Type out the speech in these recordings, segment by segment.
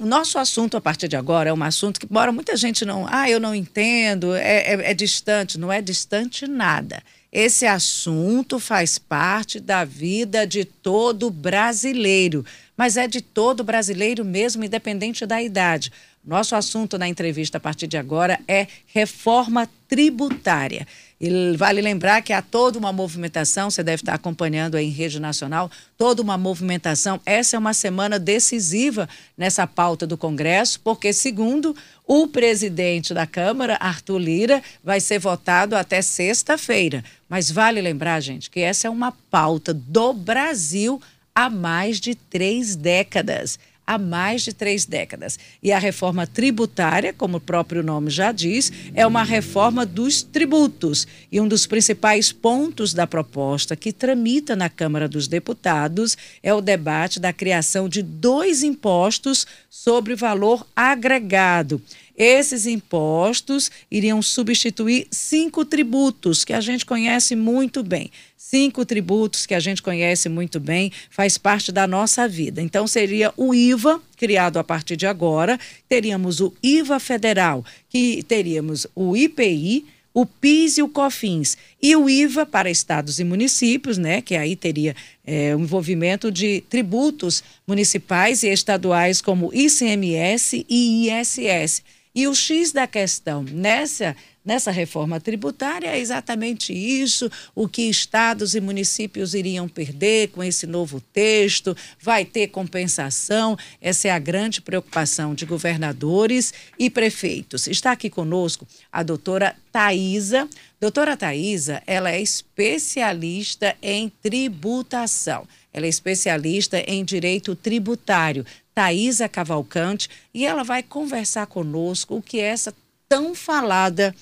o nosso assunto a partir de agora é um assunto que, embora muita gente não. Ah, eu não entendo, é, é, é distante. Não é distante nada. Esse assunto faz parte da vida de todo brasileiro, mas é de todo brasileiro mesmo, independente da idade. Nosso assunto na entrevista a partir de agora é reforma tributária. E vale lembrar que há toda uma movimentação, você deve estar acompanhando aí em rede nacional, toda uma movimentação. Essa é uma semana decisiva nessa pauta do Congresso, porque, segundo o presidente da Câmara, Arthur Lira, vai ser votado até sexta-feira. Mas vale lembrar, gente, que essa é uma pauta do Brasil há mais de três décadas há mais de três décadas. E a reforma tributária, como o próprio nome já diz, é uma reforma dos tributos. E um dos principais pontos da proposta que tramita na Câmara dos Deputados é o debate da criação de dois impostos sobre valor agregado. Esses impostos iriam substituir cinco tributos que a gente conhece muito bem. Cinco tributos que a gente conhece muito bem, faz parte da nossa vida. Então, seria o IVA, criado a partir de agora, teríamos o IVA federal, que teríamos o IPI, o PIS e o COFINS. E o IVA para estados e municípios, né, que aí teria é, o envolvimento de tributos municipais e estaduais como ICMS e ISS. E o X da questão nessa, nessa reforma tributária é exatamente isso: o que estados e municípios iriam perder com esse novo texto, vai ter compensação. Essa é a grande preocupação de governadores e prefeitos. Está aqui conosco a doutora Thaisa. Doutora Thaisa, ela é especialista em tributação. Ela é especialista em direito tributário. Thaisa Cavalcante, e ela vai conversar conosco o que é essa tão falada,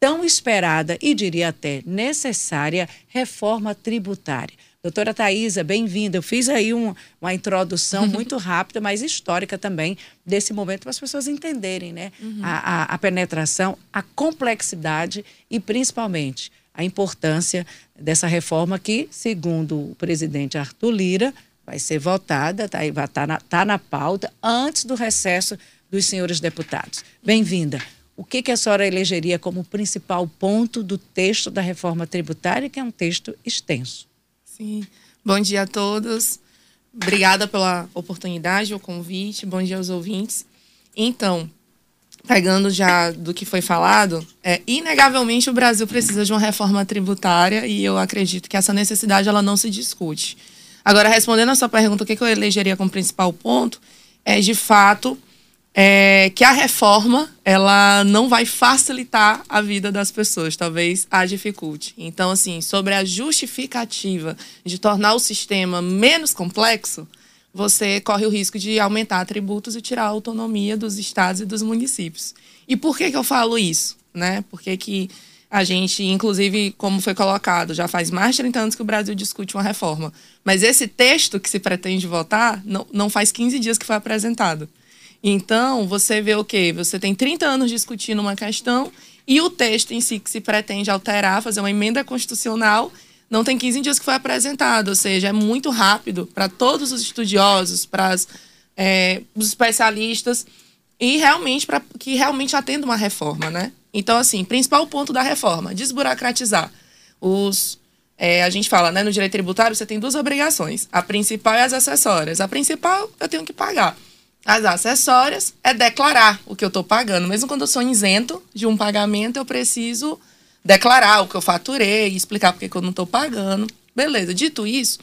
tão esperada e diria até necessária reforma tributária. Doutora Thaisa, bem-vinda. Eu fiz aí um, uma introdução muito rápida, mas histórica também, desse momento, para as pessoas entenderem né? Uhum. A, a, a penetração, a complexidade e, principalmente, a importância dessa reforma que, segundo o presidente Arthur Lira, vai ser votada, tá, estar tá na, tá na pauta antes do recesso dos senhores deputados. Bem-vinda. O que, que a senhora elegeria como principal ponto do texto da reforma tributária, que é um texto extenso? Sim. Bom dia a todos. Obrigada pela oportunidade, o convite. Bom dia aos ouvintes. Então, pegando já do que foi falado, é, inegavelmente o Brasil precisa de uma reforma tributária e eu acredito que essa necessidade ela não se discute. Agora, respondendo a sua pergunta, o que eu elegeria como principal ponto é, de fato, é, que a reforma ela não vai facilitar a vida das pessoas, talvez a dificulte. Então, assim, sobre a justificativa de tornar o sistema menos complexo, você corre o risco de aumentar tributos e tirar a autonomia dos estados e dos municípios. E por que, que eu falo isso? Né? Porque que a gente, inclusive, como foi colocado, já faz mais de 30 anos que o Brasil discute uma reforma. Mas esse texto que se pretende votar não, não faz 15 dias que foi apresentado. Então, você vê o quê? Você tem 30 anos discutindo uma questão e o texto em si que se pretende alterar, fazer uma emenda constitucional, não tem 15 dias que foi apresentado. Ou seja, é muito rápido para todos os estudiosos, para é, os especialistas e realmente para que realmente atenda uma reforma, né? Então, assim, principal ponto da reforma, desburocratizar. Os, é, a gente fala, né, no direito tributário, você tem duas obrigações, a principal e as acessórias. A principal, eu tenho que pagar. As acessórias é declarar o que eu estou pagando. Mesmo quando eu sou isento de um pagamento, eu preciso declarar o que eu faturei, explicar por que eu não estou pagando. Beleza. Dito isso,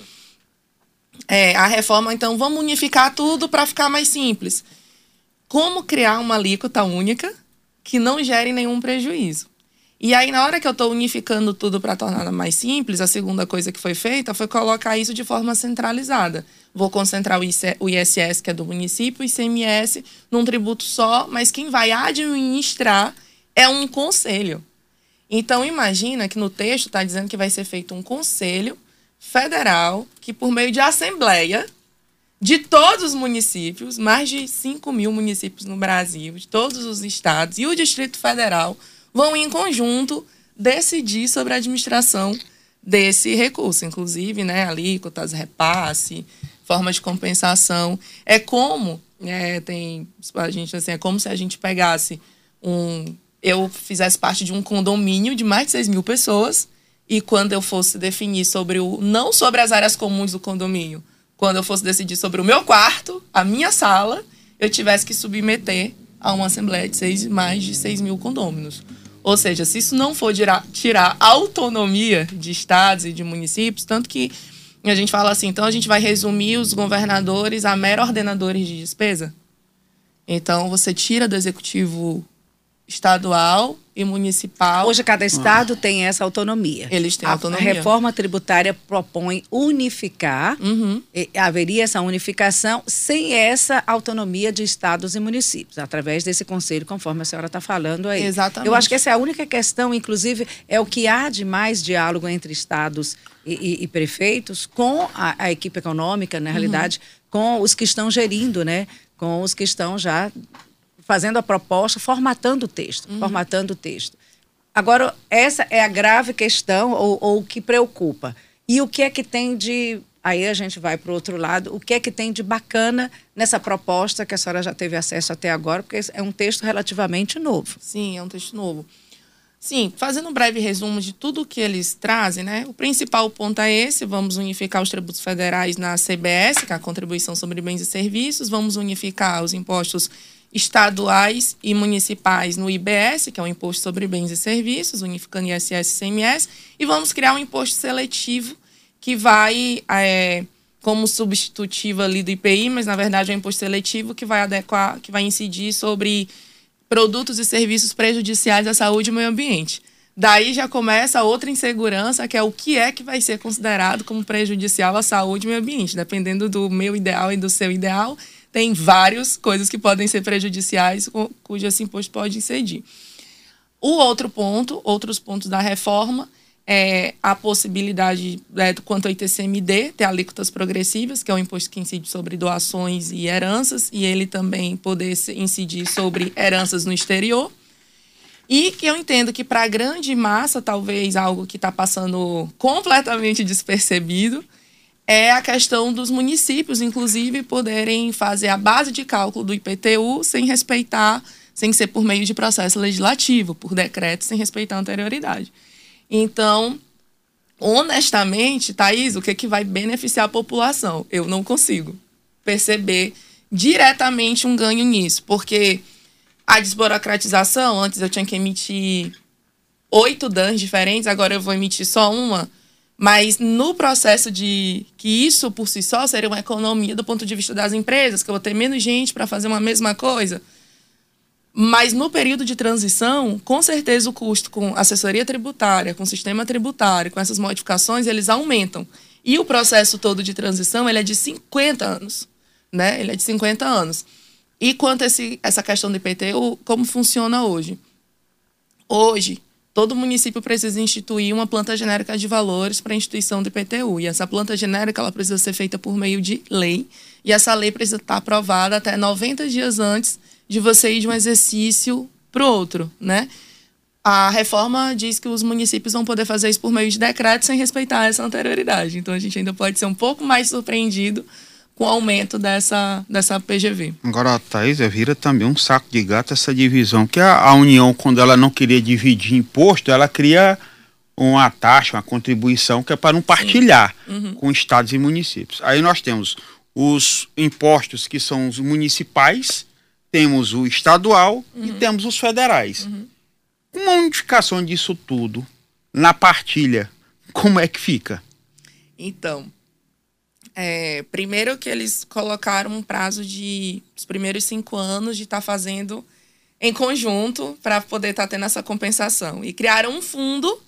é, a reforma, então, vamos unificar tudo para ficar mais simples. Como criar uma alíquota única que não gere nenhum prejuízo. E aí, na hora que eu estou unificando tudo para tornar mais simples, a segunda coisa que foi feita foi colocar isso de forma centralizada. Vou concentrar o ISS, que é do município, e ICMS num tributo só, mas quem vai administrar é um conselho. Então, imagina que no texto está dizendo que vai ser feito um conselho federal que, por meio de assembleia, de todos os municípios, mais de 5 mil municípios no Brasil, de todos os estados e o Distrito Federal vão em conjunto decidir sobre a administração desse recurso, inclusive, né, alíquotas, repasse, forma de compensação. É como É, tem. A gente, assim, é como se a gente pegasse um. Eu fizesse parte de um condomínio de mais de 6 mil pessoas. E quando eu fosse definir sobre o. Não sobre as áreas comuns do condomínio. Quando eu fosse decidir sobre o meu quarto, a minha sala, eu tivesse que submeter a uma assembleia de seis, mais de 6 mil condôminos. Ou seja, se isso não for tirar, tirar autonomia de estados e de municípios, tanto que a gente fala assim, então a gente vai resumir os governadores a mero ordenadores de despesa. Então você tira do executivo estadual e municipal. Hoje cada estado ah. tem essa autonomia. Eles têm a, autonomia. A reforma tributária propõe unificar, uhum. haveria essa unificação sem essa autonomia de estados e municípios, através desse conselho, conforme a senhora está falando aí. Exatamente. Eu acho que essa é a única questão, inclusive, é o que há de mais diálogo entre estados e, e, e prefeitos com a, a, equipe econômica, na realidade, uhum. com os que estão gerindo, né? Com os que estão já fazendo a proposta, formatando o texto, uhum. formatando o texto. Agora, essa é a grave questão ou, ou o que preocupa. E o que é que tem de Aí a gente vai para o outro lado. O que é que tem de bacana nessa proposta que a senhora já teve acesso até agora? Porque é um texto relativamente novo. Sim, é um texto novo. Sim, fazendo um breve resumo de tudo que eles trazem, né? O principal ponto é esse: vamos unificar os tributos federais na CBS, que é a contribuição sobre bens e serviços, vamos unificar os impostos estaduais e municipais no IBS, que é o Imposto sobre Bens e Serviços, unificando ISS e CMS, e vamos criar um imposto seletivo que vai, é, como substitutivo ali do IPI, mas na verdade é um imposto seletivo que vai adequar, que vai incidir sobre produtos e serviços prejudiciais à saúde e meio ambiente. Daí já começa outra insegurança, que é o que é que vai ser considerado como prejudicial à saúde e meio ambiente. Dependendo do meu ideal e do seu ideal, tem várias coisas que podem ser prejudiciais, cujo esse imposto pode incidir. O outro ponto, outros pontos da reforma, é a possibilidade, é, quanto ao ITCMD, ter alíquotas progressivas, que é o imposto que incide sobre doações e heranças, e ele também poder incidir sobre heranças no exterior. E que eu entendo que para a grande massa, talvez algo que está passando completamente despercebido, é a questão dos municípios, inclusive, poderem fazer a base de cálculo do IPTU sem respeitar, sem ser por meio de processo legislativo, por decreto, sem respeitar a anterioridade. Então, honestamente, Thaís, o que, é que vai beneficiar a população? Eu não consigo perceber diretamente um ganho nisso, porque a desburocratização, antes eu tinha que emitir oito DANs diferentes, agora eu vou emitir só uma mas no processo de que isso por si só seria uma economia do ponto de vista das empresas, que eu vou ter menos gente para fazer uma mesma coisa. Mas no período de transição, com certeza o custo com assessoria tributária, com sistema tributário, com essas modificações, eles aumentam. E o processo todo de transição, ele é de 50 anos, né? Ele é de 50 anos. E quanto a esse, essa questão do IPTU, como funciona hoje? Hoje, todo município precisa instituir uma planta genérica de valores para a instituição do IPTU. E essa planta genérica ela precisa ser feita por meio de lei. E essa lei precisa estar aprovada até 90 dias antes de você ir de um exercício para o outro, né? A reforma diz que os municípios vão poder fazer isso por meio de decreto sem respeitar essa anterioridade. Então a gente ainda pode ser um pouco mais surpreendido com o aumento dessa, dessa PGV. Agora, a Thaís, vira também um saco de gato essa divisão, que a, a União, quando ela não queria dividir imposto, ela cria uma taxa, uma contribuição que é para não partilhar uhum. com estados e municípios. Aí nós temos os impostos que são os municipais, temos o estadual uhum. e temos os federais. Uhum. Uma unificação disso tudo na partilha, como é que fica? Então, é, primeiro que eles colocaram um prazo de os primeiros cinco anos de estar tá fazendo em conjunto para poder estar tá tendo essa compensação. E criaram um fundo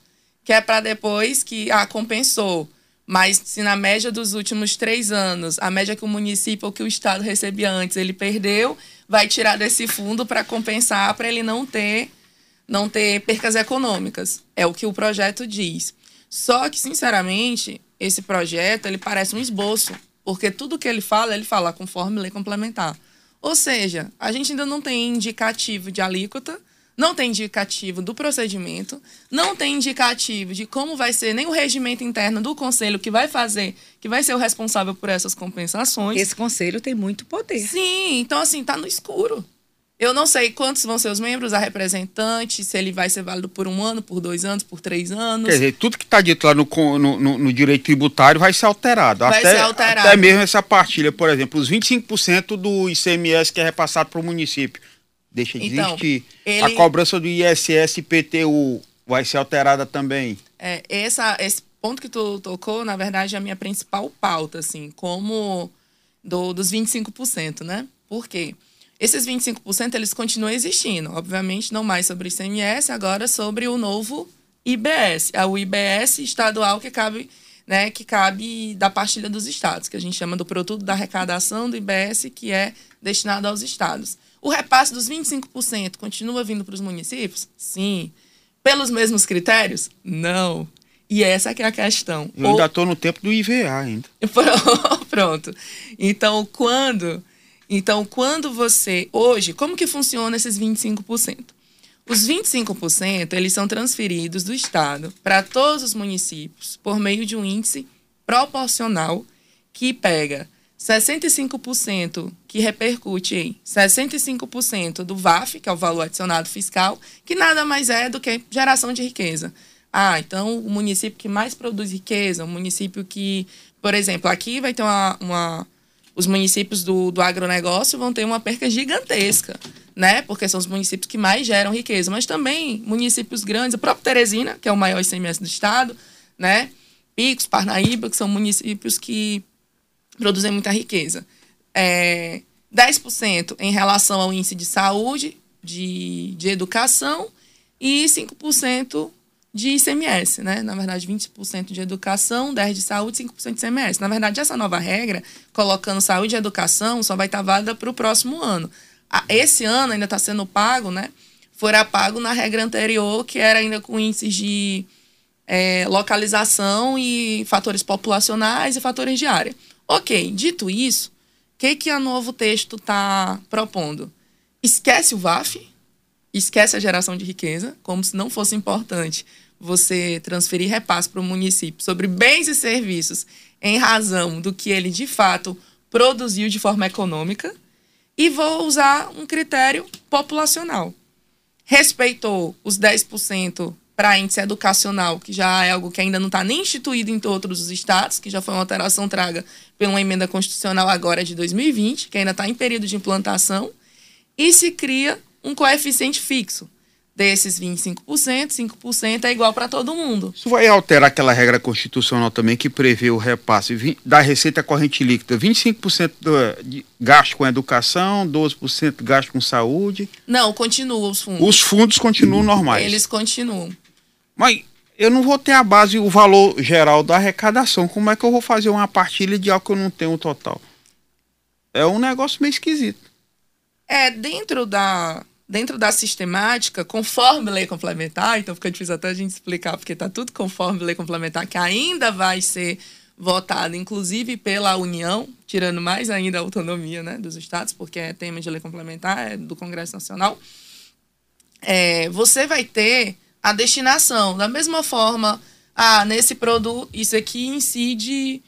que é para depois que ah, compensou. Mas se na média dos últimos três anos, a média que o município ou que o Estado recebia antes, ele perdeu, vai tirar desse fundo para compensar, para ele não ter, não ter percas econômicas. É o que o projeto diz. Só que, sinceramente, esse projeto ele parece um esboço, porque tudo que ele fala, ele fala conforme lei complementar. Ou seja, a gente ainda não tem indicativo de alíquota, não tem indicativo do procedimento, não tem indicativo de como vai ser nem o regimento interno do conselho que vai fazer, que vai ser o responsável por essas compensações. Esse conselho tem muito poder. Sim, então assim, tá no escuro. Eu não sei quantos vão ser os membros, a representante, se ele vai ser válido por um ano, por dois anos, por três anos. Quer dizer, tudo que está dito lá no, no, no, direito tributário vai ser alterado. Vai até, ser alterado. Até mesmo essa partilha, por exemplo, os 25% do ICMS que é repassado para o município. Deixa de Então, existir. ele- A cobrança do ISS e IPTU vai ser alterada também. É, essa, esse ponto que tu tocou, na verdade, é a minha principal pauta, assim, como do, dos 25%, né? Por quê? Esses 25% eles continuam existindo. Obviamente, não mais sobre o ICMS, agora sobre o novo IBS. É o IBS estadual que cabe, né, que cabe da partilha dos estados, que a gente chama do produto da arrecadação do IBS, que é destinado aos estados. O repasse dos 25% continua vindo para os municípios? Sim. Pelos mesmos critérios? Não. E essa que é a questão. Eu ainda estou no tempo do IVA ainda. Pronto. Então, quando então, quando você hoje, como que funciona esses 25%? Os 25%, eles são transferidos do estado para todos os municípios por meio de um índice proporcional que pega 65% que repercute em 65% do VAF, que é o valor adicionado fiscal, que nada mais é do que geração de riqueza. Ah, então o município que mais produz riqueza, o município que, por exemplo, aqui vai ter uma, uma os municípios do, do agronegócio vão ter uma perca gigantesca, né? Porque são os municípios que mais geram riqueza. Mas também municípios grandes, o próprio Teresina, que é o maior ICMS do estado, né? Picos, Parnaíba, que são municípios que produzem muita riqueza. É, 10% em relação ao índice de saúde, de, de educação e 5% de ICMS, né? Na verdade, 20% de educação, 10% de saúde, 5% de ICMS. Na verdade, essa nova regra, colocando saúde e educação, só vai estar válida para o próximo ano. A- Esse ano ainda está sendo pago, né? Fora pago na regra anterior, que era ainda com índices de é, localização e fatores populacionais e fatores de área. Ok, dito isso, o que, que o novo texto está propondo? Esquece o VAF, esquece a geração de riqueza, como se não fosse importante você transferir repasse para o município sobre bens e serviços em razão do que ele de fato produziu de forma econômica, e vou usar um critério populacional. Respeitou os 10% para índice educacional, que já é algo que ainda não está nem instituído em todos os estados, que já foi uma alteração traga pela emenda constitucional agora de 2020, que ainda está em período de implantação, e se cria um coeficiente fixo. Desses 25%, 5% é igual para todo mundo. Isso vai alterar aquela regra constitucional também que prevê o repasse da receita corrente líquida, 25% do- de gasto com educação, 12% gasto com saúde. Não, continua os fundos. Os fundos continuam normais. Eles continuam. Mas eu não vou ter a base, o valor geral da arrecadação. Como é que eu vou fazer uma partilha de algo que eu não tenho total? É um negócio meio esquisito. É, dentro da, dentro da sistemática, conforme lei complementar, então fica difícil até a gente explicar, porque está tudo conforme lei complementar, que ainda vai ser votada, inclusive pela União, tirando mais ainda a autonomia né, dos estados, porque é tema de lei complementar, é do Congresso Nacional. É, você vai ter a destinação. Da mesma forma, ah, nesse produto, isso aqui incide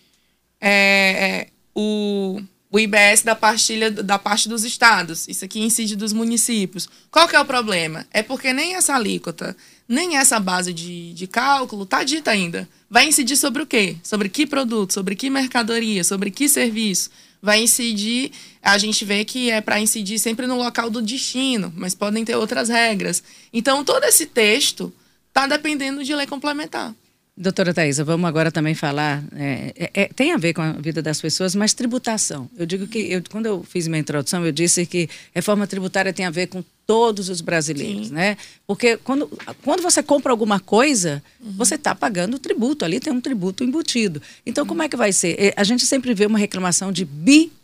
é, é, o, o IBS da partilha da parte dos estados. Isso aqui incide dos municípios. Qual que é o problema? É porque nem essa alíquota, nem essa base de, de cálculo está dita ainda. Vai incidir sobre o quê? Sobre que produto, sobre que mercadoria, sobre que serviço. Vai incidir, a gente vê que é para incidir sempre no local do destino, mas podem ter outras regras. Então, todo esse texto está dependendo de lei complementar. Doutora Thaisa, vamos agora também falar. é, é, é, tem a ver com a vida das pessoas, mas tributação. Eu digo que, eu, quando eu fiz minha introdução, eu disse que reforma tributária tem a ver com todos os brasileiros, Sim. né? Porque quando, quando você compra alguma coisa, você está pagando tributo, ali tem um tributo embutido. Então, como é que vai ser? Eh, A gente sempre vê uma reclamação de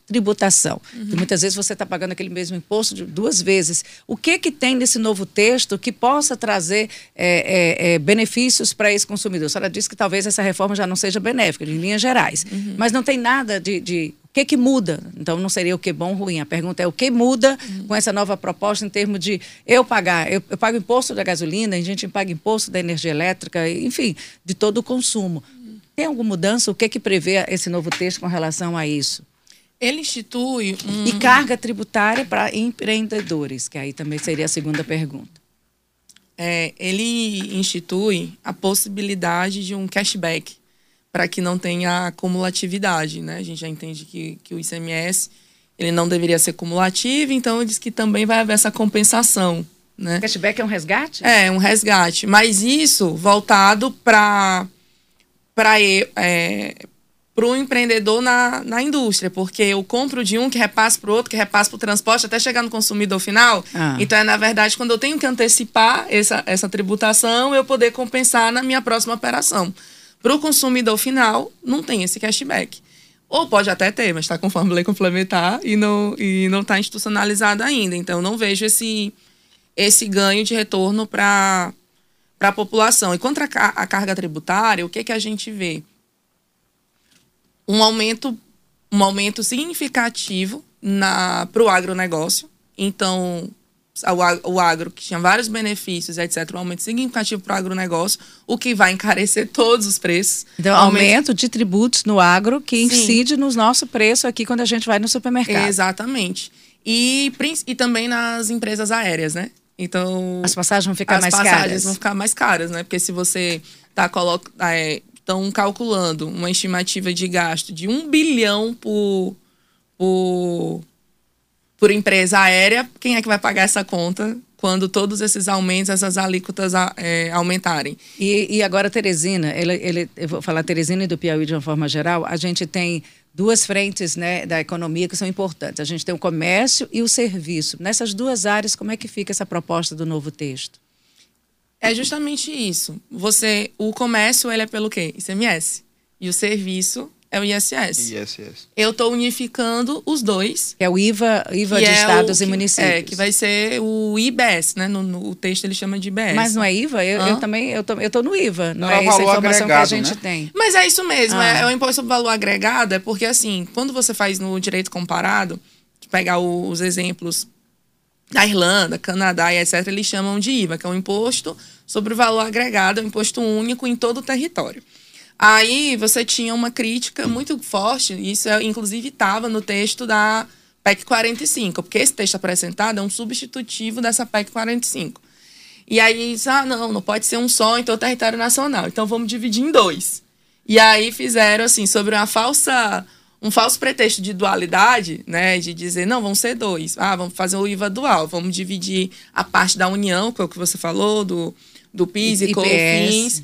tributação. Uhum. E muitas vezes você está pagando aquele mesmo imposto duas vezes. O que que tem nesse novo texto que possa trazer é, é, é, benefícios para esse consumidor? A senhora disse que talvez essa reforma já não seja benéfica, em linhas gerais. Uhum. Mas não tem nada de, de o que, que muda? Então, não seria o que bom ou ruim. A pergunta é o que muda uhum. com essa nova proposta em termos de eu pagar, eu, eu, pago imposto da gasolina, a gente paga imposto da energia elétrica, enfim, de todo o consumo. Uhum. Tem alguma mudança? O que, que prevê esse novo texto com relação a isso? Ele institui um... E carga tributária para empreendedores, que aí também seria a segunda pergunta. É, ele institui a possibilidade de um cashback para que não tenha acumulatividade, né? A gente já entende que, que o ICMS ele não deveria ser cumulativo, então ele diz que também vai haver essa compensação, né? Cashback é um resgate? É, um resgate, mas isso voltado para para é, para o empreendedor na, na indústria, porque eu compro de um que repassa para o outro, que repassa para o transporte, até chegar no consumidor final. Ah. Então, é na verdade, quando eu tenho que antecipar essa, essa tributação, eu poder compensar na minha próxima operação. Para o consumidor final, não tem esse cashback. Ou pode até ter, mas está conforme lei complementar e não e não está institucionalizado ainda. Então, não vejo esse, esse ganho de retorno para a população. E contra a, a carga tributária, o que, que a gente vê? Um aumento, um aumento significativo para o agronegócio. Então, o, agro, que tinha vários benefícios, etc., um aumento significativo para o agronegócio, o que vai encarecer todos os preços. Então, aumento, aumento de tributos no agro que incide no nosso preço aqui quando a gente vai no supermercado. Exatamente. E, e também nas empresas aéreas, né? Então. As passagens vão ficar mais caras. As passagens vão ficar mais caras, né? Porque se você está é, estão calculando uma estimativa de gasto de um bilhão por, por, por empresa aérea, quem é que vai pagar essa conta quando todos esses aumentos, essas alíquotas é, aumentarem? E, e agora, Teresina, ele, ele, eu vou falar Teresina e do Piauí de uma forma geral, a gente tem duas frentes né, da economia que são importantes. A gente tem o comércio e o serviço. Nessas duas áreas, como é que fica essa proposta do novo texto? É justamente isso. Você, o comércio ele é pelo quê? ICMS. E o serviço é o ISS. ISS. Eu estou unificando os dois. É o IVA, IVA de é estados e municípios. É, que vai ser o IBS, né? No, no, o texto ele chama de IBS. Mas não é IVA? Eu, eu também, eu tô, eu tô no IVA. Não, não é, é essa informação que a gente né? tem. Mas é isso mesmo. Ah. É, é o imposto sobre valor agregado, é porque assim, quando você faz no direito comparado, pegar os exemplos da Irlanda, Canadá e etc., eles chamam de IVA, que é um imposto sobre o valor agregado, um imposto único em todo o território. Aí você tinha uma crítica muito forte, isso é, inclusive estava no texto da PEC 45, porque esse texto apresentado é um substitutivo dessa PEC 45. E aí, disse, ah, não, não pode ser um só em todo o território nacional, então vamos dividir em dois. E aí fizeram, assim, sobre uma falsa um falso pretexto de dualidade, né, de dizer, não, vão ser dois. Ah, vamos fazer o IVA dual, vamos dividir a parte da União, que é o que você falou, do, do PIS e COFINS,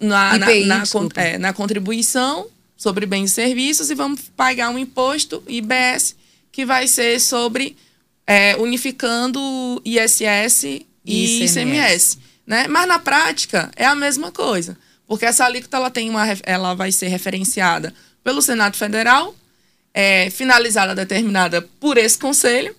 na, na, na, é, na, contribuição sobre bens e serviços e vamos pagar um imposto, IBS, que vai ser sobre é, unificando ISS e ICMS. ICMS né? Mas na prática é a mesma coisa, porque essa alíquota ela tem uma, ela vai ser referenciada pelo Senado Federal, é, finalizada, determinada por esse conselho,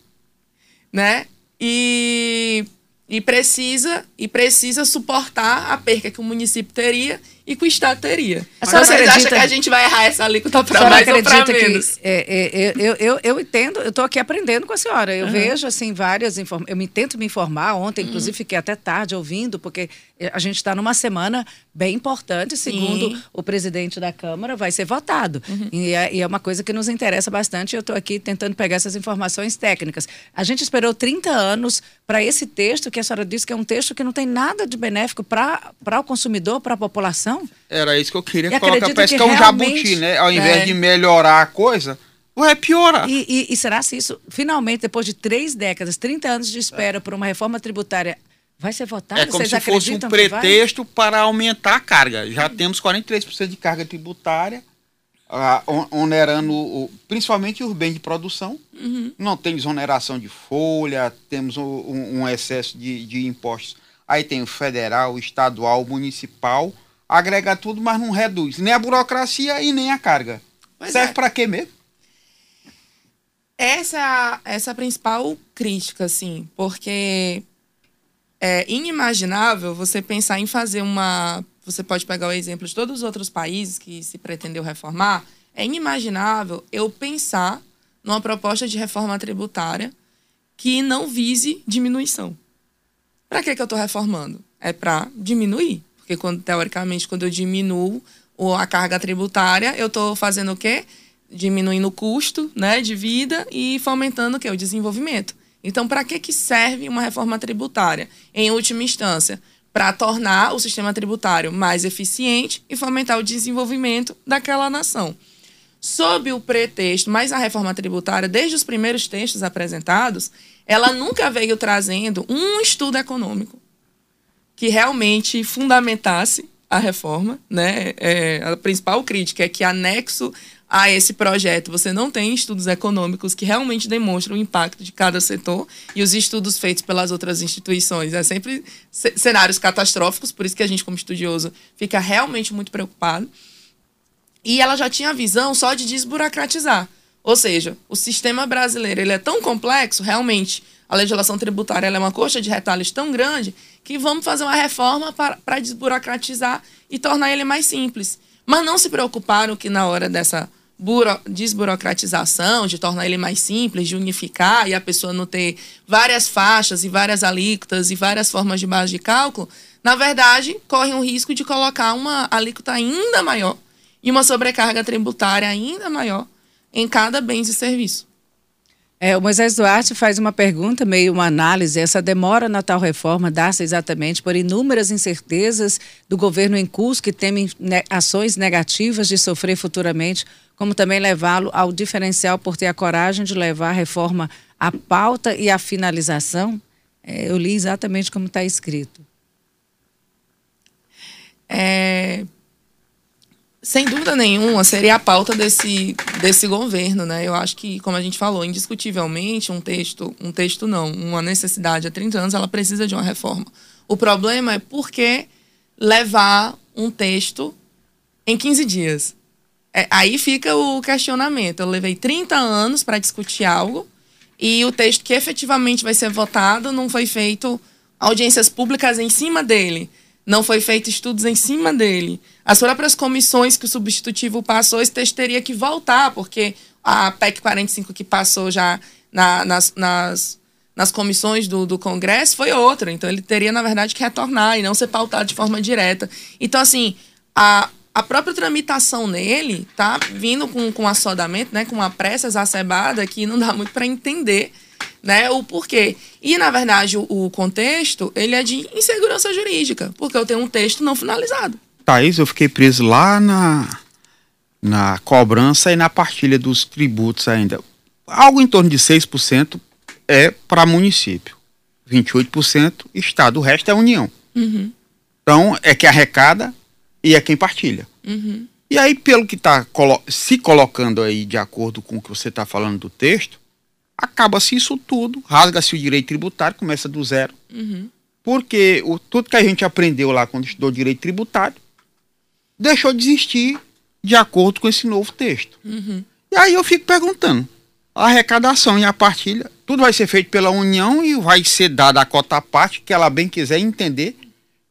né? E, e precisa e precisa suportar a perca que o município teria e que o Estado teria. A então, você acha que a gente vai errar essa alíquota para mais ou para menos? Que, é, é, eu, eu, eu entendo, eu estou aqui aprendendo com a senhora. Eu uhum. vejo, assim, várias informações. Eu me tento me informar. Ontem, uhum. inclusive, fiquei até tarde ouvindo, porque a gente está numa semana bem importante, segundo Sim. o presidente da Câmara, vai ser votado. Uhum. E, é, e, é, uma coisa que nos interessa bastante. Eu estou aqui tentando pegar essas informações técnicas. A gente esperou 30 anos para esse texto, que a senhora disse que é um texto que não tem nada de benéfico para o consumidor, para a população. Era isso que eu queria e colocar. Parece que, é um jabuti, né? Ao invés é. de melhorar a coisa, vai piorar. E, e, e, será se isso, finalmente, depois de três décadas, 30 anos de espera é. por uma reforma tributária, vai ser votado? É como Vocês se fosse um pretexto para aumentar a carga. Já hum. temos 43% de carga tributária, uh, onerando o, principalmente os bens de produção. Uhum. Não tem exoneração de folha, temos um, um excesso de, de impostos. Aí tem o federal, estadual, municipal agrega tudo, mas não reduz nem a burocracia e nem a carga. Pois Serve é. para quê mesmo? Essa essa é a principal crítica, assim, porque é inimaginável você pensar em fazer uma. Você pode pegar o exemplo de todos os outros países que se pretendeu reformar. É inimaginável eu pensar numa proposta de reforma tributária que não vise diminuição. Para que, que eu estou reformando? É para diminuir. Porque, quando, teoricamente, quando eu diminuo a carga tributária, eu estou fazendo o quê? Diminuindo o custo né, de vida e fomentando o quê? O desenvolvimento. Então, para que, que serve uma reforma tributária? Em última instância, para tornar o sistema tributário mais eficiente e fomentar o desenvolvimento daquela nação. Sob o pretexto, mas a reforma tributária, desde os primeiros textos apresentados, ela nunca veio trazendo um estudo econômico que realmente fundamentasse a reforma, né? É, a principal crítica é que anexo a esse projeto você não tem estudos econômicos que realmente demonstram o impacto de cada setor e os estudos feitos pelas outras instituições é sempre cenários catastróficos, por isso que a gente como estudioso fica realmente muito preocupado. E ela já tinha a visão só de desburocratizar. Ou seja, o sistema brasileiro ele é tão complexo, realmente, a legislação tributária é uma coxa de retalhos tão grande que vamos fazer uma reforma para desburocratizar e tornar ele mais simples. Mas não se preocuparam que na hora dessa buro, desburocratização, de tornar ele mais simples, de unificar e a pessoa não ter várias faixas e várias alíquotas e várias formas de base de cálculo, na verdade, corre um risco de colocar uma alíquota ainda maior e uma sobrecarga tributária ainda maior em cada bem e serviço. É, o Moisés Duarte faz uma pergunta, meio uma análise. Essa demora na tal reforma dá-se exatamente por inúmeras incertezas do governo em curso que temem ne ações negativas de sofrer futuramente, como também levá-lo ao diferencial por ter a coragem de levar a reforma à pauta e à finalização? É, eu li exatamente como está escrito. É, sem dúvida nenhuma, seria a pauta desse, desse governo, né? Eu acho que, como a gente falou, indiscutivelmente, um texto, um texto não, uma necessidade há 30 anos, ela precisa de uma reforma. O problema é por que levar um texto em 15 dias. É, aí fica o questionamento. Eu levei 30 anos para discutir algo e o texto que efetivamente vai ser votado não foi feito audiências públicas em cima dele não foi feito estudos em cima dele. As próprias comissões que o substitutivo passou, esse texto teria que voltar, porque a PEC 45 que passou já na, nas, nas, nas comissões do, do Congresso foi outra. Então, ele teria, na verdade, que retornar e não ser pautado de forma direta. Então, assim, a, a própria tramitação nele tá vindo com, com assodamento, né, com uma pressa exacerbada que não dá muito para entender né? O porquê. E, na verdade, o, o, contexto, ele é de insegurança jurídica, porque eu tenho um texto não finalizado. Thaís, eu fiquei preso lá na, na cobrança e na partilha dos tributos ainda. Algo em torno de 6% é para município, 28% Estado, o resto é União. Uhum. Então, é que arrecada e é quem partilha. Uhum. E aí, pelo que está se colocando aí, de acordo com o que você está falando do texto, acaba-se isso tudo, rasga-se o direito tributário, começa do zero. Uhum. Porque o, tudo que a gente aprendeu lá quando estudou direito tributário deixou de existir de acordo com esse novo texto. Uhum. E aí eu fico perguntando: a arrecadação e a partilha, tudo vai ser feito pela União e vai ser dada a cota à parte que ela bem quiser entender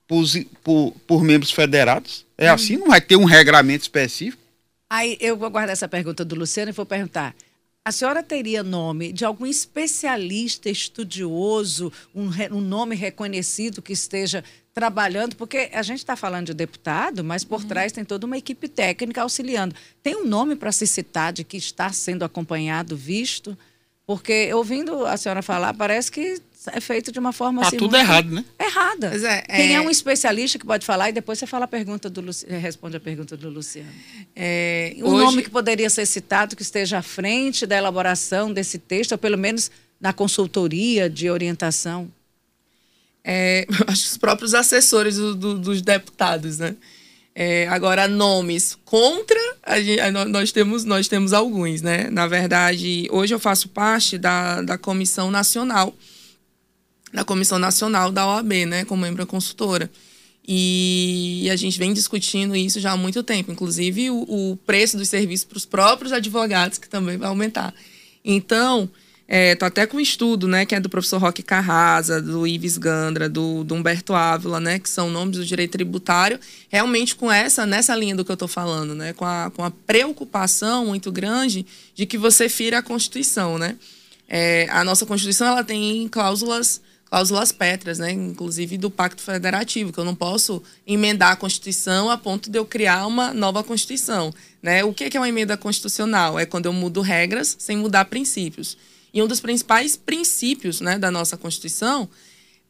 por, por, por membros federados? É uhum. assim? Não vai ter um regramento específico? Aí eu vou guardar essa pergunta do Luciano e vou perguntar: a senhora teria nome de algum especialista, estudioso, um, um nome reconhecido que esteja trabalhando? Porque a gente está falando de deputado, mas por uhum. trás tem toda uma equipe técnica auxiliando. Tem um nome para se citar de que está sendo acompanhado, visto? Porque ouvindo a senhora falar, parece que é feito de uma forma tá assim. tudo errado, né? Errada. É, Quem é... é... um especialista que pode falar e depois você fala a pergunta do Luci... responde a pergunta do Luciano. É, um hoje... nome que poderia ser citado que esteja à frente da elaboração desse texto, ou pelo menos na consultoria de orientação. É, acho que os próprios assessores do, do, dos deputados, né? É, agora, nomes contra, gente, nós, temos, nós temos alguns, né? Na verdade, hoje eu faço parte da, da Comissão Nacional da Comissão Nacional da OAB, né, como membro consultora. E a gente vem discutindo isso já há muito tempo, inclusive o, o preço dos serviços para os próprios advogados, que também vai aumentar. Então, é, tô até com um estudo, né, que é do professor Roque Carrasa, do Ives Gandra, do, do, Humberto Ávila, né, que são nomes do direito tributário, realmente com essa, nessa linha do que eu estou falando, né, com a, com a preocupação muito grande de que você fira a Constituição, né. É, a nossa Constituição, ela tem cláusulas cláusulas pétreas, né? inclusive do Pacto Federativo, que eu não posso emendar a Constituição a ponto de eu criar uma nova Constituição. Né? O que é uma emenda constitucional? É quando eu mudo regras sem mudar princípios. E um dos principais princípios né, da nossa Constituição,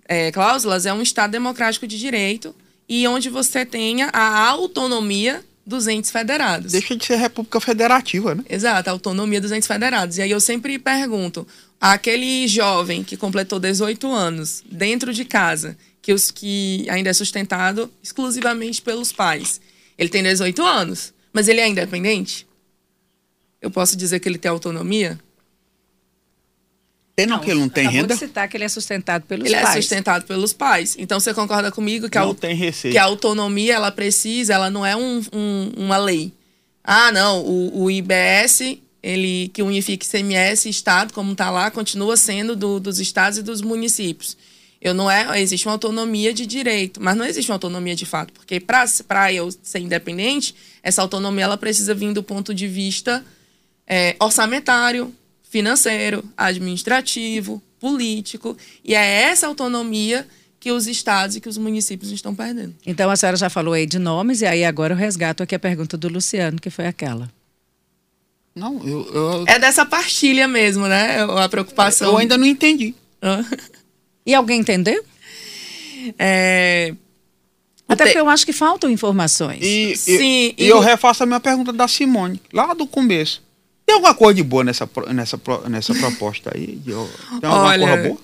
é, cláusulas, é um Estado democrático de direito e onde você tenha a autonomia dos entes federados. Deixa de ser república federativa, né? Exato, a autonomia dos entes federados. E aí eu sempre pergunto, aquele jovem que completou 18 anos dentro de casa, que os que ainda é sustentado exclusivamente pelos pais, ele tem 18 anos, mas ele é independente? Eu posso dizer que ele tem autonomia? Tem não, que ele não tem renda? de citar que ele é sustentado pelos ele é pais. Ele é sustentado pelos pais. Então você concorda comigo que, não a, tem receita. que a autonomia ela precisa, ela não é um, um, uma lei. Ah, não, o, o IBS, ele que unifica ICMS e Estado, como está lá, continua sendo do, dos estados e dos municípios. Eu não é, existe uma autonomia de direito, mas não existe uma autonomia de fato, porque para eu ser independente, essa autonomia ela precisa vir do ponto de vista é, orçamentário, financeiro, administrativo, político, e é essa autonomia que os estados e que os municípios estão perdendo. Então a senhora já falou aí de nomes, e aí agora eu resgato aqui a pergunta do Luciano, que foi aquela. Não, eu, eu... É dessa partilha mesmo, né? A preocupação. Eu ainda não entendi. e alguém entendeu? É... Até porque eu acho que faltam informações. E, Sim. E, e, e eu refaço a minha pergunta da Simone, lá do começo. Tem alguma coisa de boa nessa, nessa, nessa proposta aí? Tem alguma Olha, coisa boa?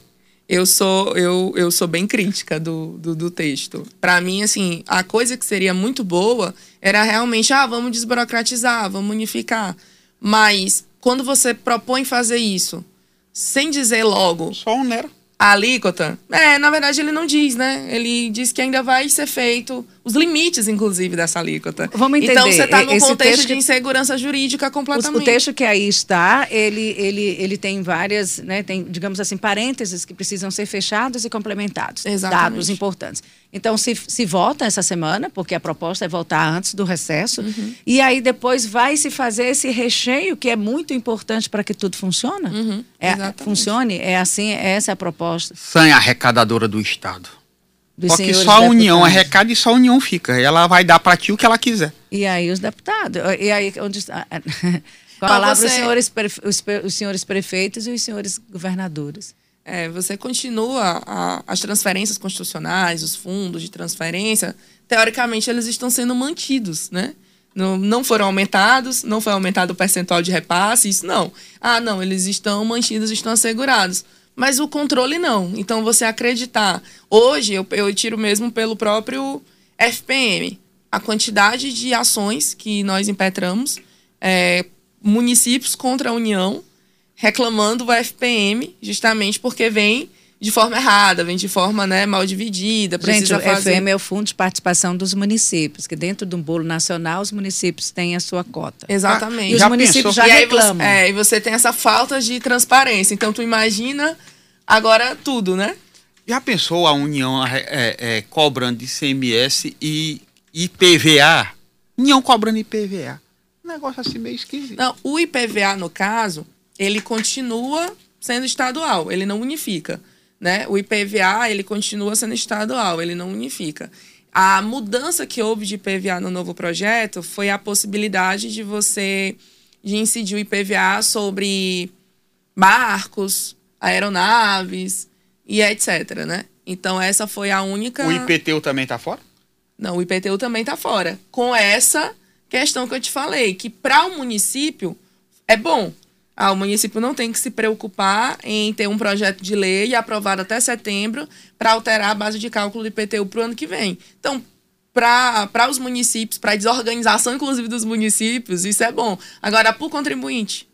Eu sou, eu, eu sou bem crítica do, do, do texto. Para mim, assim, a coisa que seria muito boa era realmente, ah, vamos desburocratizar, vamos unificar. Mas quando você propõe fazer isso, sem dizer logo. Só onera a alíquota? É, na verdade ele não diz, né? Ele diz que ainda vai ser feito os limites, inclusive, dessa alíquota. Vamos entender. Então você está num contexto de insegurança jurídica completamente. O, texto que aí está, ele, ele, ele tem várias, né? Tem, digamos assim, parênteses que precisam ser fechados e complementados. Exatamente. Dados importantes. Então, se, se vota essa semana, porque a proposta é votar antes do recesso, uhum. e aí depois vai se fazer esse recheio, que é muito importante para que tudo funcione. Uhum. É, funcione, é assim, essa é a proposta. Sem arrecadadora do Estado. Dos porque só a União arrecada e só a União fica. Ela vai dar para ti o que ela quiser. E aí os deputados. E aí onde está. Com a palavra você... os, senhores, os, os senhores prefeitos e os senhores governadores. É, você continua a, as transferências constitucionais, os fundos de transferência, teoricamente eles estão sendo mantidos, né? Não, não foram aumentados, não foi aumentado o percentual de repasse, isso não. Ah, não, eles estão mantidos, estão assegurados. Mas o controle não. Então você acreditar. Hoje, eu, eu tiro mesmo pelo próprio FPM. A quantidade de ações que nós impetramos, é, municípios contra a União, reclamando o FPM, justamente porque vem de forma errada, vem de forma né, mal dividida. Precisa Gente, o fazer... FM é o Fundo de Participação dos Municípios, que dentro de um bolo nacional os municípios têm a sua cota. Exatamente. Ah, e os já municípios pensou? já e reclamam. Você, é, e você tem essa falta de transparência. Então, tu imagina agora tudo, né? Já pensou a União é, é, cobrando ICMS e IPVA? União cobrando IPVA. Um negócio assim meio esquisito. Não, o IPVA, no caso, ele continua sendo estadual, ele não unifica. Né? O IPVA ele continua sendo estadual, ele não unifica. A mudança que houve de IPVA no novo projeto foi a possibilidade de você de incidir o IPVA sobre barcos, aeronaves e etc, né? Então essa foi a única O IPTU também está fora? Não, o IPTU também está fora. Com essa questão que eu te falei, que para o município é bom, ah, o município não tem que se preocupar em ter um projeto de lei aprovado até setembro para alterar a base de cálculo do IPTU para o ano que vem. Então, para os municípios, para a desorganização, inclusive, dos municípios, isso é bom. Agora, para o contribuinte,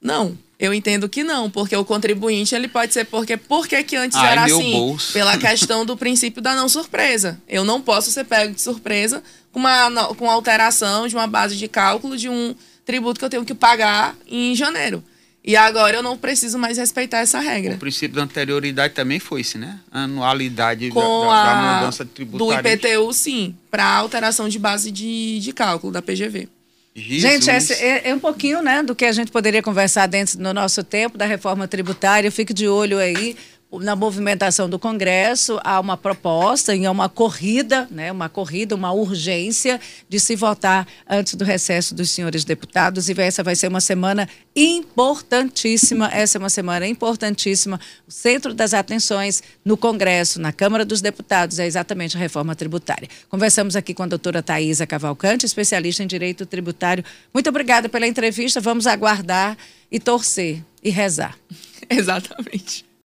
não. Eu entendo que não, porque o contribuinte ele pode ser porque por que antes Ai, era assim? Bolso. Pela questão do princípio da não surpresa. Eu não posso ser pego de surpresa com uma com alteração de uma base de cálculo de um tributo que eu tenho que pagar em janeiro. E agora eu não preciso mais respeitar essa regra. O princípio da anterioridade também foi esse, né? Anualidade Com da, da, a, mudança do tributária. IPTU, sim, para alteração de base de, de cálculo da PGV. Jesus. Gente, é, é um pouquinho né, do que a gente poderia conversar dentro do nosso tempo da reforma tributária. Fique de olho aí na movimentação do Congresso há uma proposta e há uma corrida, né, uma corrida, uma urgência de se votar antes do recesso dos senhores deputados e essa vai ser uma semana importantíssima, essa é uma semana importantíssima. O centro das atenções no Congresso, na Câmara dos Deputados, é exatamente a reforma tributária. Conversamos aqui com a doutora Thaisa Cavalcante, especialista em direito tributário. Muito obrigada pela entrevista, vamos aguardar e torcer e rezar. Exatamente.